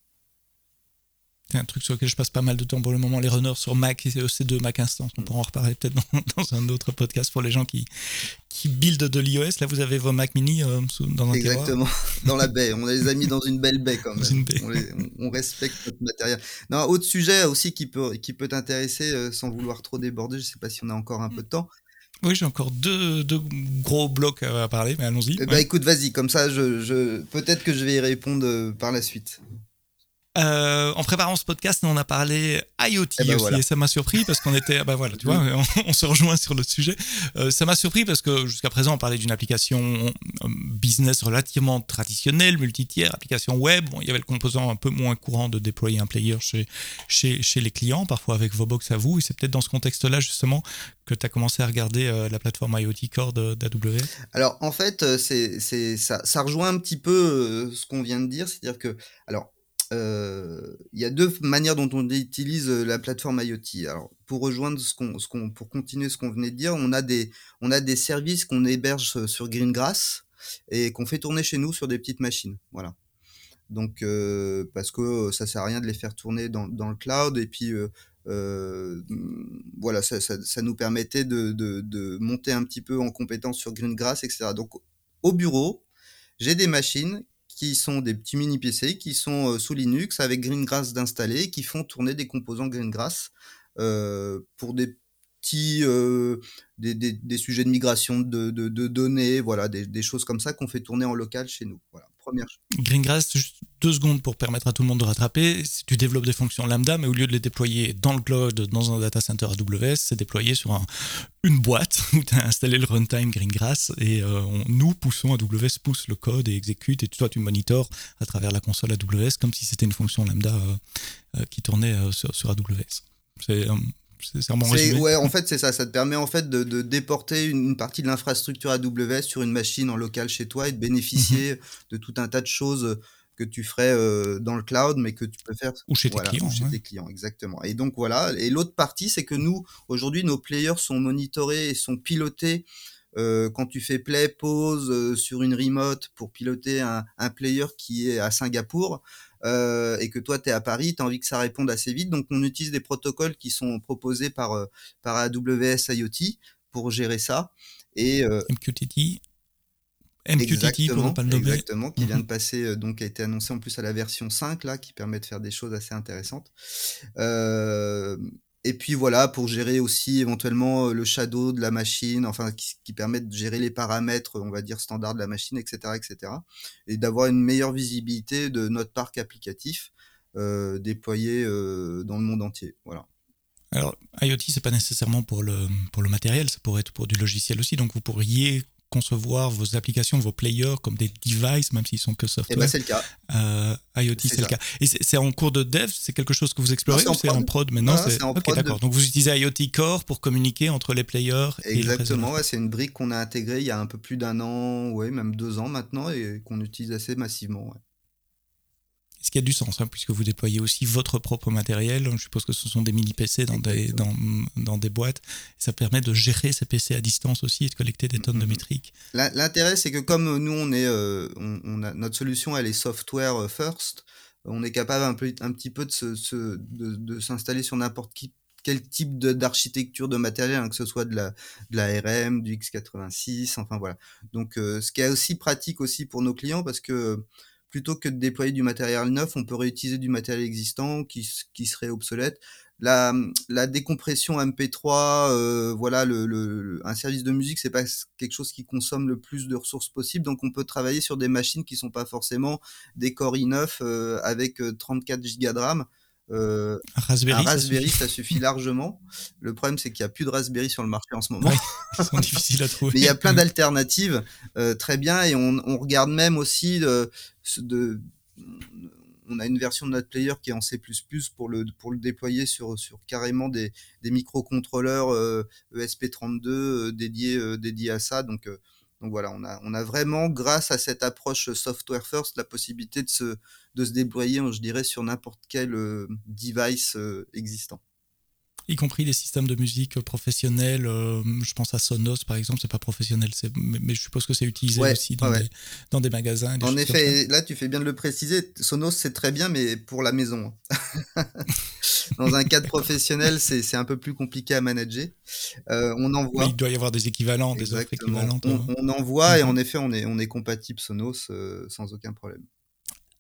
C'est un truc sur lequel je passe pas mal de temps pour le moment, les runners sur Mac et EC2 Mac Instance. On pourra en reparler peut-être dans, un autre podcast pour les gens qui, qui buildent de l'iOS. Là, vous avez vos Mac mini euh, dans un Exactement, dans la baie. On les a mis dans une belle baie quand même. On, respecte notre matériel. Non, autre sujet aussi qui peut, qui peut t'intéresser euh, sans vouloir trop déborder. Je sais pas si on a encore un peu de temps. Oui, j'ai encore deux, deux, gros blocs à parler, mais allons-y. Ben, écoute, vas-y, comme ça, je, je... peut-être que je vais y répondre euh, par la suite. Euh, en préparant ce podcast, on a parlé IoT eh ben aussi, et ça m'a surpris parce qu'on était, bah voilà, tu vois, on, se rejoint sur le sujet. Euh, ça m'a surpris parce que jusqu'à présent, on parlait d'une application euh, business relativement traditionnelle, multitière, application web. Bon, il y avait le composant un peu moins courant de déployer un player chez, chez, chez les clients, parfois avec vos box à vous. Et c'est peut-être dans ce contexte-là, justement, que tu as commencé à regarder la plateforme IoT Core d'AWS. Alors, en fait, c'est, ça, ça rejoint un petit peu ce qu'on vient de dire, c'est-à-dire que, alors, euh, y a deux manières dont on utilise euh, la plateforme IoT. Alors, pour rejoindre ce qu'on, ce qu'on, pour continuer ce qu'on venait de dire, on a des, on a des services qu'on héberge sur Greengrass et qu'on fait tourner chez nous sur des petites machines. Voilà. Donc, euh, parce que ça sert à rien de les faire tourner dans, le cloud et puis euh, voilà, ça, ça, ça, nous permettait de, de, de, monter un petit peu en compétence sur Greengrass, etc. Donc, au bureau, j'ai des machines qui sont des petits mini PC qui sont euh, sous Linux avec Greengrass d'installer, qui font tourner des composants Greengrass euh, pour des petits euh, des, sujets de migration de données, voilà, des, des, choses comme ça qu'on fait tourner en local chez nous. Voilà première Greengrass, juste deux secondes pour permettre à tout le monde de rattraper. Si tu développes des fonctions lambda, mais au lieu de les déployer dans le cloud, dans un data center AWS, c'est déployé sur un, une boîte où tu as installé le runtime Greengrass et euh, nous poussons AWS pousse le code et exécute et toi tu monitors à travers la console AWS comme si c'était une fonction lambda euh, euh, qui tournait sur, sur, AWS. C'est c'est ouais, en fait, c'est ça. Ça te permet en fait de, de déporter une, partie de l'infrastructure AWS sur une machine en local chez toi et de bénéficier mhm. de tout un tas de choses que tu ferais euh, dans le cloud, mais que tu peux faire ou chez tes clients. chez tes clients, exactement. Et donc voilà. Et l'autre partie, c'est que nous, aujourd'hui, nos players sont monitorés et sont pilotés. Euh, quand tu fais play, pause euh, sur une remote pour piloter un, un player qui est à Singapour, euh, et que toi tu es à Paris, tu as envie que ça réponde assez vite. Donc on utilise des protocoles qui sont proposés par, euh, par AWS IoT pour gérer ça. Et, euh, MQTT MQTT pour ne pas le nommer. Exactement, qui vient de mhm. passer, donc a été annoncé en plus à la version 5 là, qui permet de faire des choses assez intéressantes. Euh, et puis voilà, pour gérer aussi éventuellement euh, le shadow de la machine, enfin qui, permet de gérer les paramètres, on va dire standards de la machine, etc., etc. Et d'avoir une meilleure visibilité de notre parc applicatif euh, déployé euh, dans le monde entier. Voilà. Alors, IoT, c'est pas nécessairement pour le, pour le matériel, ça pourrait être pour du logiciel aussi. Donc, vous pourriez concevoir vos applications, vos players comme des devices, même s'ils sont que software. Et ben c'est le cas. Euh, IoT, c'est le cas. Et c'est en cours de dev, c'est quelque chose que vous explorez ou c'est en prod maintenant C'est en prod. d'accord. Donc vous utilisez IoT Core pour communiquer entre les players Exactement, ouais, c'est une brique qu'on a intégrée il y a un peu plus d'un an, ouais, même deux ans maintenant, et qu'on utilise assez massivement. Ouais ce qui a du sens, hein, puisque vous déployez aussi votre propre matériel. Je suppose que ce sont des mini PC dans des, dans, dans, des boîtes. Ça permet de gérer ces PC à distance aussi et de collecter des tonnes de mm-hmm. métriques. L'intérêt, c'est que comme nous, on est, euh, on, a, notre solution, elle est software euh, first, on est capable un, peu, un petit peu de, se, de, de s'installer sur n'importe qui quel type d'architecture de, matériel, hein, que ce soit de la, de la RM, du x86, enfin voilà. Donc, euh, ce qui est aussi pratique aussi pour nos clients parce que plutôt que de déployer du matériel neuf, on peut réutiliser du matériel existant qui, qui serait obsolète. La, la décompression MP3, euh, voilà, le, le, un service de musique, c'est pas quelque chose qui consomme le plus de ressources possible, donc on peut travailler sur des machines qui sont pas forcément des Core i9 euh, avec 34 Go de RAM. Euh, Raspberry, un Raspberry, ça suffit, largement. Le problème, c'est qu'il n'y a plus de Raspberry sur le marché en ce moment. ils sont difficiles à trouver. Mais il y a plein d'alternatives, euh, très bien, et on, on, regarde même aussi de, de on a une version de notre player qui est en C++ pour le, pour le déployer sur, sur carrément des, des microcontrôleurs euh, ESP32 euh, dédiés, euh, dédiés à ça. Donc, donc voilà, on a, on a vraiment, grâce à cette approche software first, la possibilité de se, de se débrouiller, je dirais, sur n'importe quel device existant y compris les systèmes de musique professionnels. Euh, je pense à Sonos, par exemple, c'est pas professionnel, mais, mais, je suppose que c'est utilisé aussi dans, des, dans, des, magasins. en effet, là, tu fais bien de le préciser. Sonos, c'est très bien, mais pour la maison. dans un cadre professionnel, c'est un peu plus compliqué à manager. Euh, on en voit. il doit y avoir des équivalents, des offres équivalentes. On, hein. on en voit, et mhm. en effet, on est, on est compatible Sonos euh, sans aucun problème.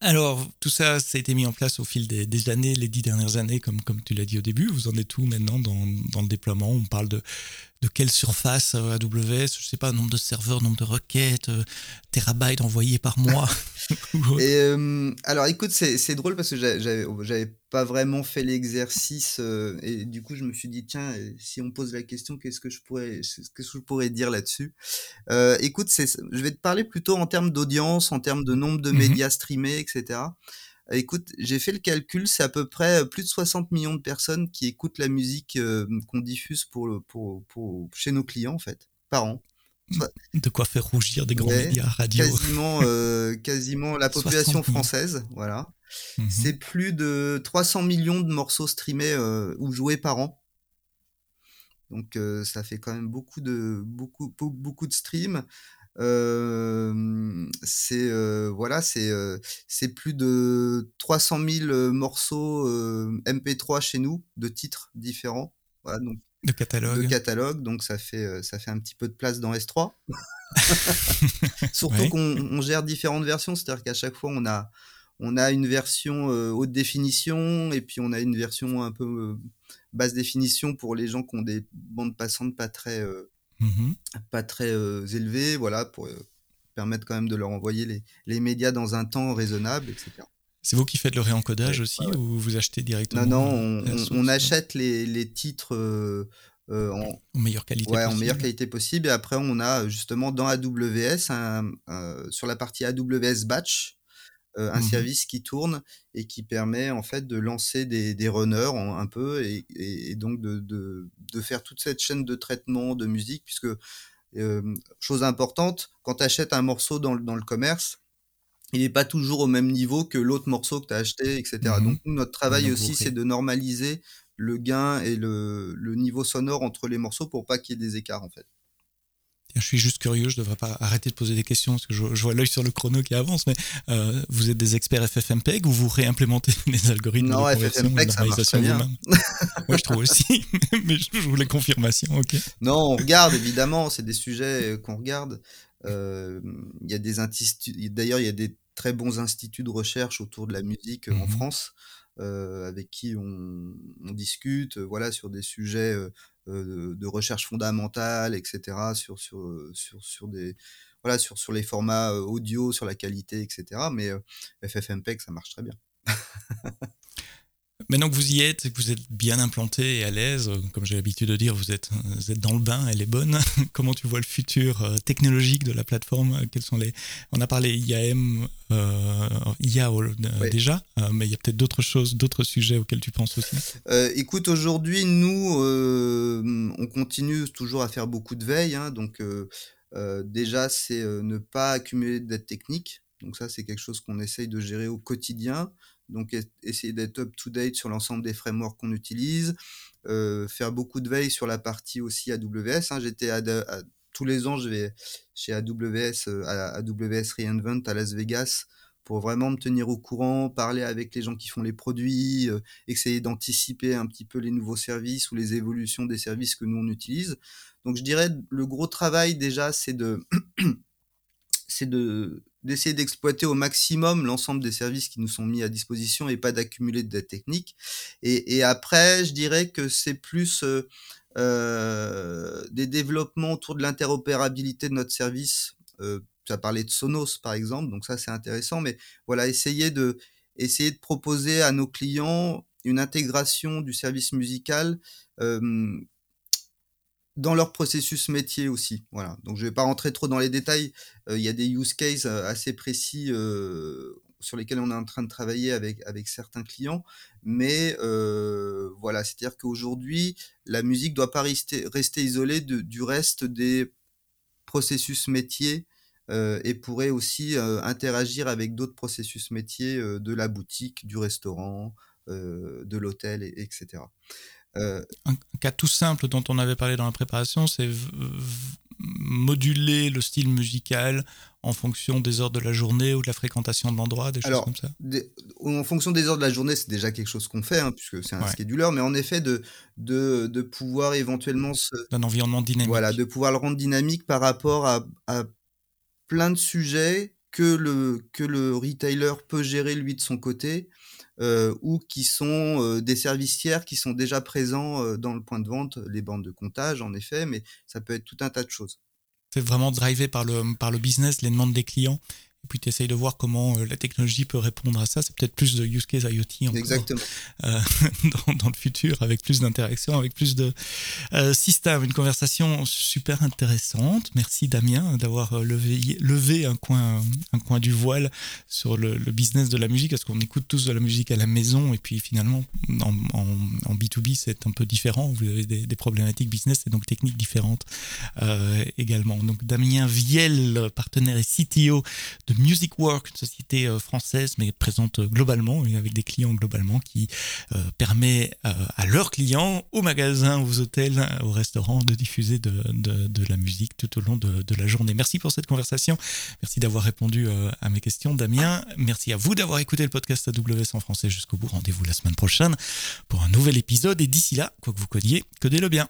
Alors, tout ça, ça a été mis en place au fil des, années, les dix dernières années, comme, tu l'as dit au début. Vous en êtes où maintenant dans le déploiement? On parle de, de quelle surface euh, AWS Je sais pas, nombre de serveurs, nombre de requêtes, euh, terabytes envoyés par mois. et euh, alors, écoute, c'est drôle parce que j'avais pas vraiment fait l'exercice et du coup, je me suis dit tiens, si on pose la question, qu'est-ce que je pourrais, qu'est-ce que je pourrais dire là-dessus? Écoute, je vais te parler plutôt en termes d'audience, en termes de nombre de mmh médias streamés, etc. Écoute, j'ai fait le calcul, c'est à peu près plus de 60 millions de personnes qui écoutent la musique qu'on diffuse pour, pour, pour, chez nos clients, en fait, par an. De quoi faire rougir des grands médias radio. Quasiment, quasiment la population française, voilà. Mmh c'est plus de 300 millions de morceaux streamés ou joués par an. Donc ça fait quand même beaucoup de beaucoup beaucoup de streams. C'est voilà, c'est c'est plus de 300 000 morceaux MP3 chez nous de titres différents. Voilà, donc de catalogue. De catalogue, donc ça fait ça fait un petit peu de place dans S3. Surtout qu'on gère différentes versions, c'est-à-dire qu'à chaque fois on a on a une version haute définition et puis on a une version un peu basse définition pour les gens qui ont des bandes passantes pas très Mmh pas très élevés, voilà, pour permettre quand même de leur envoyer les, les, médias dans un temps raisonnable, etc. C'est vous qui faites le réencodage aussi ou vous achetez directement Non, non, on, achète les, les titres en, meilleure qualité ouais, en meilleure qualité possible. Et après, on a justement dans AWS, sur la partie AWS Batch, euh, un mmh service qui tourne et qui permet en fait de lancer des, des runners un peu et, et, donc de, de, de, faire toute cette chaîne de traitement de musique puisque euh, chose importante quand tu achètes un morceau dans, dans le commerce il n'est pas toujours au même niveau que l'autre morceau que tu as acheté, etc. Mmh donc, notre travail aussi, c'est de normaliser le gain et le, le, niveau sonore entre les morceaux pour pas qu'il y ait des écarts, en fait. Je suis juste curieux, je ne devrais pas arrêter de poser des questions parce que je, vois l'œil sur le chrono qui avance, mais euh, vous êtes des experts FFmpeg ou vous réimplémentez les algorithmes non, de FFmpeg, ça marche bien. oui, je trouve aussi, mais je voulais confirmation, ok. Non, on regarde, évidemment, c'est des sujets qu'on regarde. Euh, y a des instituts, d'ailleurs, il y a des très bons instituts de recherche autour de la musique en mmh France. Euh, avec qui on, on, discute, voilà, sur des sujets euh, de, recherche fondamentale, etc., sur, sur, sur, sur, des, voilà, sur, sur les formats euh, audio, sur la qualité, etc. Mais euh, FFmpeg, ça marche très bien. Maintenant que vous y êtes, que vous êtes bien implanté et à l'aise, comme j'ai l'habitude de dire, vous êtes, vous êtes dans le bain, elle est bonne. Comment tu vois le futur euh, technologique de la plateforme Quels sont les On a parlé IAM, euh, IA euh, déjà, euh, mais il y a peut-être d'autres choses, d'autres sujets auxquels tu penses aussi. écoute, aujourd'hui, nous, on continue toujours à faire beaucoup de veille. Hein, donc, déjà, c'est ne pas accumuler de dettes techniques. Donc ça, c'est quelque chose qu'on essaye de gérer au quotidien donc essayer d'être up-to-date sur l'ensemble des frameworks qu'on utilise, euh, faire beaucoup de veille sur la partie aussi AWS. Hein. J'étais à, tous les ans, je vais chez AWS, euh, à AWS Reinvent à Las Vegas pour vraiment me tenir au courant, parler avec les gens qui font les produits, euh, essayer d'anticiper un petit peu les nouveaux services ou les évolutions des services que nous on utilise. Donc je dirais le gros travail déjà, c'est de c'est de d'essayer d'exploiter au maximum l'ensemble des services qui nous sont mis à disposition et pas d'accumuler de dettes techniques. Et, et, après, je dirais que c'est plus euh, euh, des développements autour de l'interopérabilité de notre service. Euh, tu as parlé de Sonos, par exemple, donc ça c'est intéressant, mais voilà, essayer de, essayer de proposer à nos clients une intégration du service musical dans leur processus métier aussi. Voilà. Donc je ne vais pas rentrer trop dans les détails. Il y a des use cases assez précis sur lesquels on est en train de travailler avec, avec certains clients. Mais voilà, c'est-à-dire qu'aujourd'hui, la musique ne doit pas rester isolée du reste des processus métiers et pourrait aussi interagir avec d'autres processus métiers de la boutique, du restaurant, de l'hôtel, etc. Un cas tout simple dont on avait parlé dans la préparation, c'est moduler le style musical en fonction des heures de la journée ou de la fréquentation de l'endroit, des choses comme ça. En fonction des heures de la journée, c'est déjà quelque chose qu'on fait, hein, puisque c'est un scheduler, mais en effet, de, de, de pouvoir éventuellement... D'un environnement dynamique. Voilà, de pouvoir le rendre dynamique par rapport à, à plein de sujets que le, que le retailer peut gérer lui de son côté, euh, ou qui sont euh, des services tiers qui sont déjà présents euh, dans le point de vente, les bandes de comptage en effet, mais ça peut être tout un tas de choses. C'est vraiment drivé par le, par le business, les demandes des clients et puis tu essayes de voir comment euh, la technologie peut répondre à ça. C'est peut-être plus de use case IoT encore, Exactement. Euh, dans, dans, le futur, avec plus d'interactions, avec plus de euh, systèmes. Une conversation super intéressante. Merci Damien d'avoir euh, levé, levé un, coin, un coin du voile sur le, le business de la musique, parce qu'on écoute tous de la musique à la maison, et puis finalement, en, en, en B2B, c'est un peu différent. Vous avez des, des, problématiques business et donc techniques différentes euh, également. Donc Damien Viel, partenaire et CTO de Music Work, une société euh, française mais présente euh, globalement et avec des clients globalement qui euh, permet à leurs clients, aux magasins, aux hôtels, aux restaurants de diffuser de, la musique tout au long de, de, la journée. Merci pour cette conversation. Merci d'avoir répondu à mes questions, Damien. Merci à vous d'avoir écouté le podcast AWS en français jusqu'au bout. Rendez-vous la semaine prochaine pour un nouvel épisode et d'ici là, quoi que vous codiez, codez-le bien.